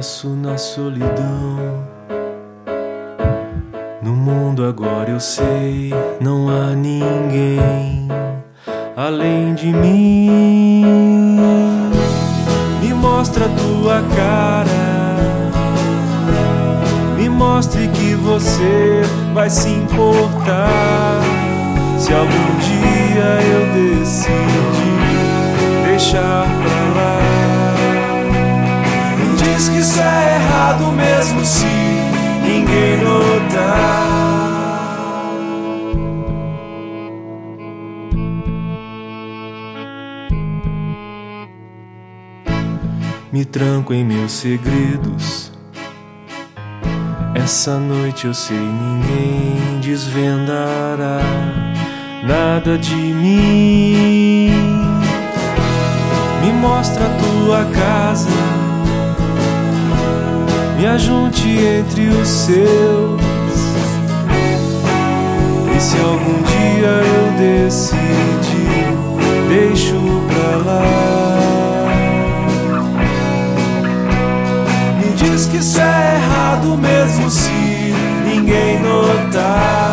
penso na solidão. No mundo agora eu sei, não há ninguém além de mim. Me mostra tua cara, me mostre que você vai se importar. Se algum dia eu decidir é errado mesmo se ninguém notar. Me tranco em meus segredos. Essa noite eu sei ninguém desvendará nada de mim. Me mostra a tua casa, me ajunte entre os seus. E se algum dia eu decidir, deixo pra lá. Me diz que isso é errado mesmo se ninguém notar.